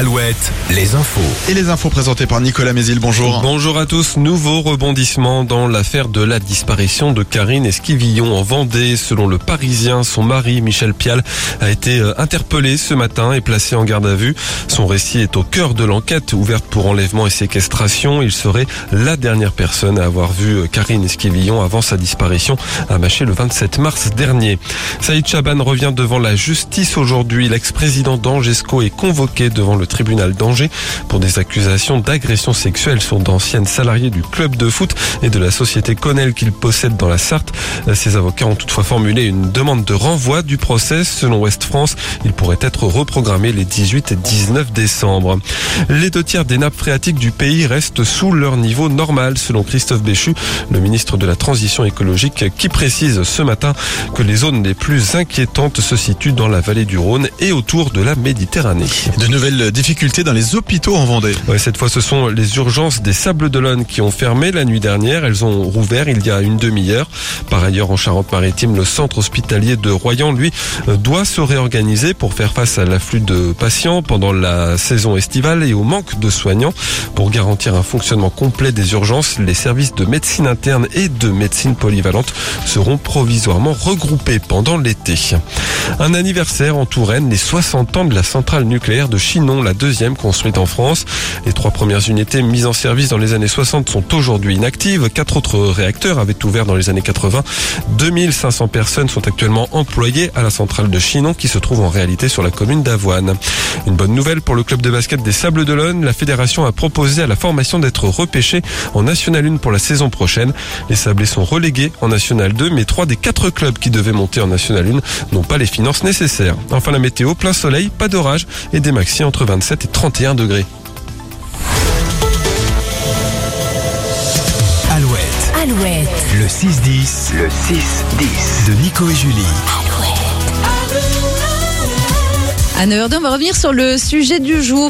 Alouette, les infos. Et les infos présentées par Nicolas Mézil, bonjour. Bonjour à tous. Nouveau rebondissement dans l'affaire de la disparition de Karine Esquivillon en Vendée. Selon le Parisien, son mari, Michel Pial, a été euh, interpellé ce matin et placé en garde à vue. Son récit est au cœur de l'enquête ouverte pour enlèvement et séquestration. Il serait la dernière personne à avoir vu euh, Karine Esquivillon avant sa disparition à Maché le 27 mars dernier. Saïd Chaban revient devant la justice aujourd'hui. L'ex-président d'Angesco est convoqué devant le tribunal d'Angers pour des accusations d'agression sexuelle sur d'anciennes salariées du club de foot et de la société Connell qu'il possède dans la Sarthe. Ses avocats ont toutefois formulé une demande de renvoi du procès. Selon Ouest France, il pourrait être reprogrammé les 18 et 19 décembre. Les deux tiers des nappes phréatiques du pays restent sous leur niveau normal, selon Christophe Béchu, le ministre de la Transition écologique, qui précise ce matin que les zones les plus inquiétantes se situent dans la vallée du Rhône et autour de la Méditerranée. De nouvelles difficultés dans les hôpitaux en Vendée. Cette fois, ce sont les urgences des Sables d'Olonne qui ont fermé la nuit dernière. Elles ont rouvert il y a une demi-heure. Par ailleurs, en Charente-Maritime, le centre hospitalier de Royan, lui, euh, doit se réorganiser pour faire face à l'afflux de patients pendant la saison estivale et au manque de soignants. Pour garantir un fonctionnement complet des urgences, les services de médecine interne et de médecine polyvalente seront provisoirement regroupés pendant l'été. Un anniversaire en Touraine, les 60 ans de la centrale nucléaire de Chinon, la deuxième construite en France. Les trois premières unités mises en service dans les années 60 sont aujourd'hui inactives. Quatre autres réacteurs avaient ouvert dans les années 80. 2500 personnes sont actuellement employées à la centrale de Chinon qui se trouve en réalité sur la commune d'Avoine. Une bonne nouvelle pour le club de basket des Sables d'Olonne. La fédération a proposé à la formation d'être repêchée en National 1 pour la saison prochaine. Les Sablés sont relégués en National 2, mais trois des quatre clubs qui devaient monter en National 1 n'ont pas les finances nécessaires. Enfin la météo, plein soleil, pas d'orage et des maxi entre 27 et 31 degrés. Alouette, Alouette, le 6-10 Le 6-10. de Nico et Julie. À 9h02, on va revenir sur le sujet du jour.